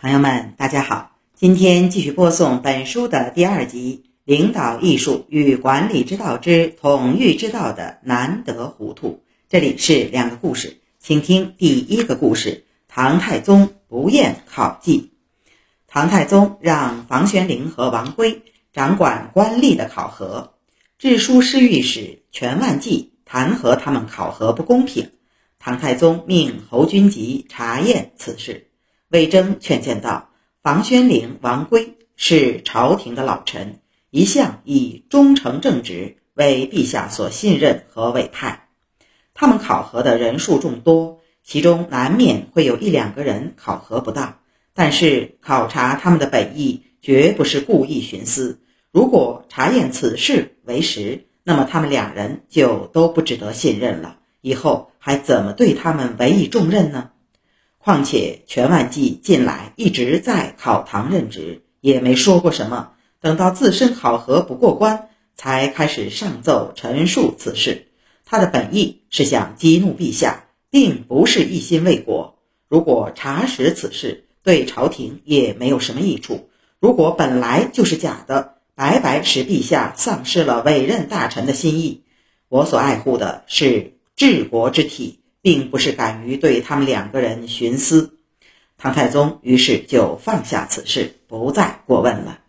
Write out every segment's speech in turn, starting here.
朋友们，大家好，今天继续播送本书的第二集《领导艺术与管理之道之统御之道的难得糊涂》。这里是两个故事，请听第一个故事：唐太宗不厌考绩。唐太宗让房玄龄和王圭掌管官吏的考核，治书侍御史全万纪弹劾他们考核不公平。唐太宗命侯君集查验此事。魏征劝谏道：“房玄龄、王圭是朝廷的老臣，一向以忠诚正直为陛下所信任和委派。他们考核的人数众多，其中难免会有一两个人考核不当。但是考察他们的本意，绝不是故意徇私。如果查验此事为实，那么他们两人就都不值得信任了。以后还怎么对他们委以重任呢？”况且全万纪近来一直在考堂任职，也没说过什么。等到自身考核不过关，才开始上奏陈述此事。他的本意是想激怒陛下，并不是一心为国。如果查实此事，对朝廷也没有什么益处。如果本来就是假的，白白使陛下丧失了委任大臣的心意。我所爱护的是治国之体。并不是敢于对他们两个人徇私，唐太宗于是就放下此事，不再过问了。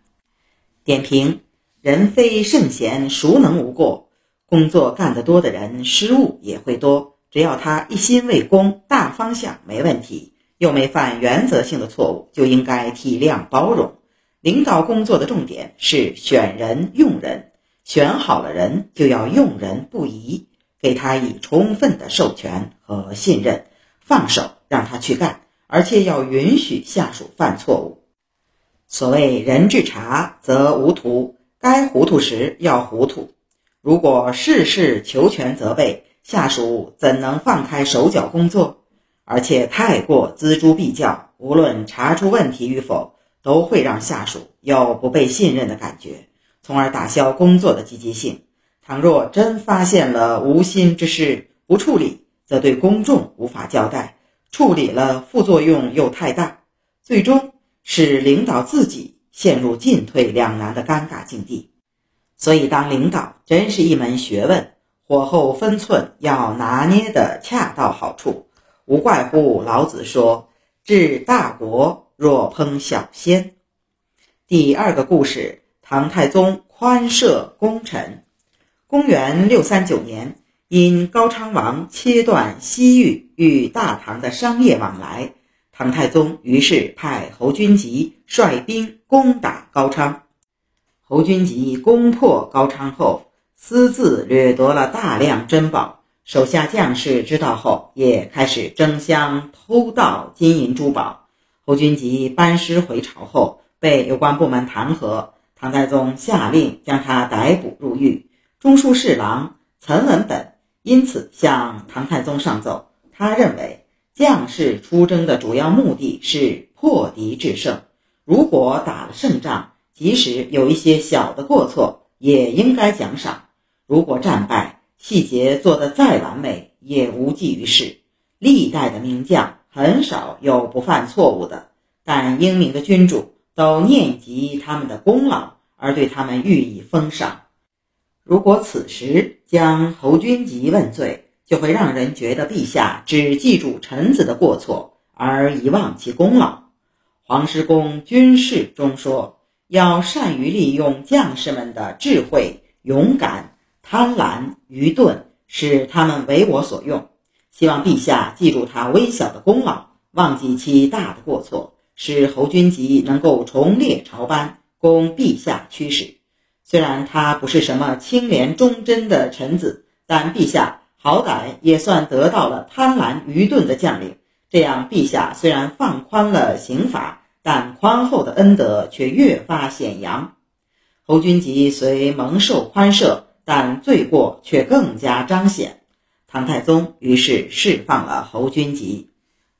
点评：人非圣贤，孰能无过？工作干得多的人，失误也会多。只要他一心为公，大方向没问题，又没犯原则性的错误，就应该体谅包容。领导工作的重点是选人用人，选好了人，就要用人不疑。给他以充分的授权和信任，放手让他去干，而且要允许下属犯错误。所谓人至察则无徒，该糊涂时要糊涂。如果事事求全责备，下属怎能放开手脚工作？而且太过锱铢必较，无论查出问题与否，都会让下属有不被信任的感觉，从而打消工作的积极性。倘若真发现了无心之事不处理，则对公众无法交代；处理了，副作用又太大，最终使领导自己陷入进退两难的尴尬境地。所以，当领导真是一门学问，火候分寸要拿捏得恰到好处。无怪乎老子说：“治大国若烹小鲜。”第二个故事：唐太宗宽赦功臣。公元六三九年，因高昌王切断西域与大唐的商业往来，唐太宗于是派侯君集率兵攻打高昌。侯君集攻破高昌后，私自掠夺了大量珍宝，手下将士知道后，也开始争相偷盗金银珠宝。侯君集班师回朝后，被有关部门弹劾，唐太宗下令将他逮捕入狱。中书侍郎岑文本因此向唐太宗上奏，他认为将士出征的主要目的是破敌制胜，如果打了胜仗，即使有一些小的过错，也应该奖赏；如果战败，细节做得再完美，也无济于事。历代的名将很少有不犯错误的，但英明的君主都念及他们的功劳，而对他们予以封赏。如果此时将侯君集问罪，就会让人觉得陛下只记住臣子的过错，而遗忘其功劳。黄石公军事中说：“要善于利用将士们的智慧、勇敢、贪婪、愚钝，使他们为我所用。希望陛下记住他微小的功劳，忘记其大的过错，使侯君集能够重列朝班，供陛下驱使。”虽然他不是什么清廉忠贞的臣子，但陛下好歹也算得到了贪婪愚钝的将领。这样，陛下虽然放宽了刑罚，但宽厚的恩德却越发显扬。侯君集虽蒙受宽赦，但罪过却更加彰显。唐太宗于是释放了侯君集。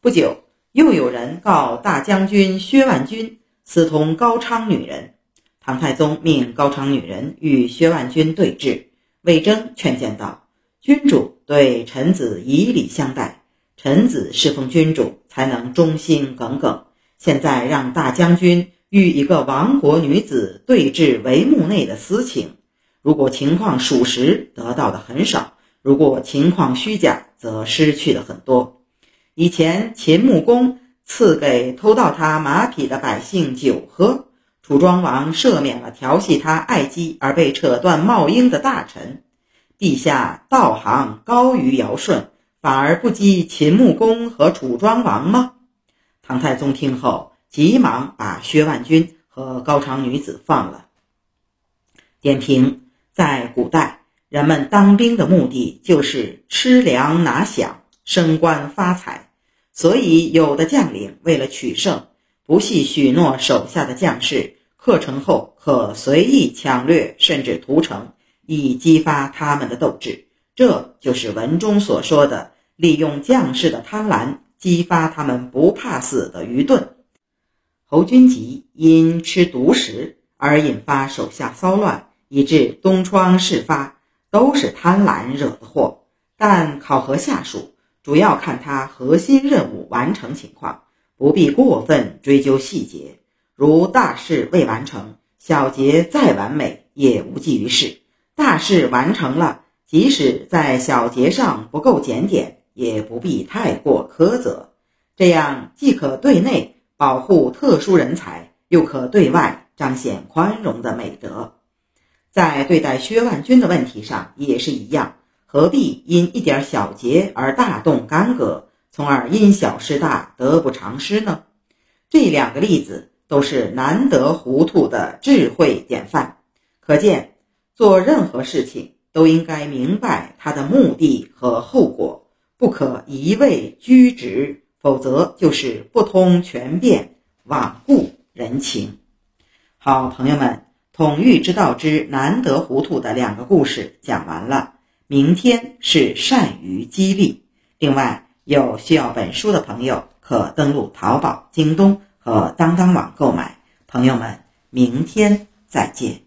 不久，又有人告大将军薛万钧私通高昌女人。唐太宗命高昌女人与薛万钧对峙，魏征劝谏道：“君主对臣子以礼相待，臣子侍奉君主才能忠心耿耿。现在让大将军与一个亡国女子对峙帷幕内的私情，如果情况属实，得到的很少；如果情况虚假，则失去的很多。以前秦穆公赐给偷盗他马匹的百姓酒喝，楚庄王赦免了调戏他爱姬而被扯断帽缨的大臣。陛下道行高于尧舜，反而不及秦穆公和楚庄王吗？唐太宗听后，急忙把薛万军和高昌女子放了。点评：在古代，人们当兵的目的就是吃粮拿饷、升官发财，所以有的将领为了取胜，不惜许诺手下的将士，克城后可随意抢掠，甚至屠城。以激发他们的斗志，这就是文中所说的利用将士的贪婪，激发他们不怕死的愚钝。侯君集因吃独食而引发手下骚乱，以致东窗事发，都是贪婪惹的祸。但考核下属，主要看他核心任务完成情况，不必过分追究细节。如大事未完成，小节再完美也无济于事。大事完成了，即使在小节上不够检点，也不必太过苛责。这样既可对内保护特殊人才，又可对外彰显宽容的美德。在对待薛万军的问题上也是一样，何必因一点小节而大动干戈，从而因小失大，得不偿失呢？这两个例子都是难得糊涂的智慧典范，可见。做任何事情都应该明白它的目的和后果，不可一味拘执，否则就是不通权变，罔顾人情。好，朋友们，统御之道之难得糊涂的两个故事讲完了。明天是善于激励。另外，有需要本书的朋友可登录淘宝、京东和当当网购买。朋友们，明天再见。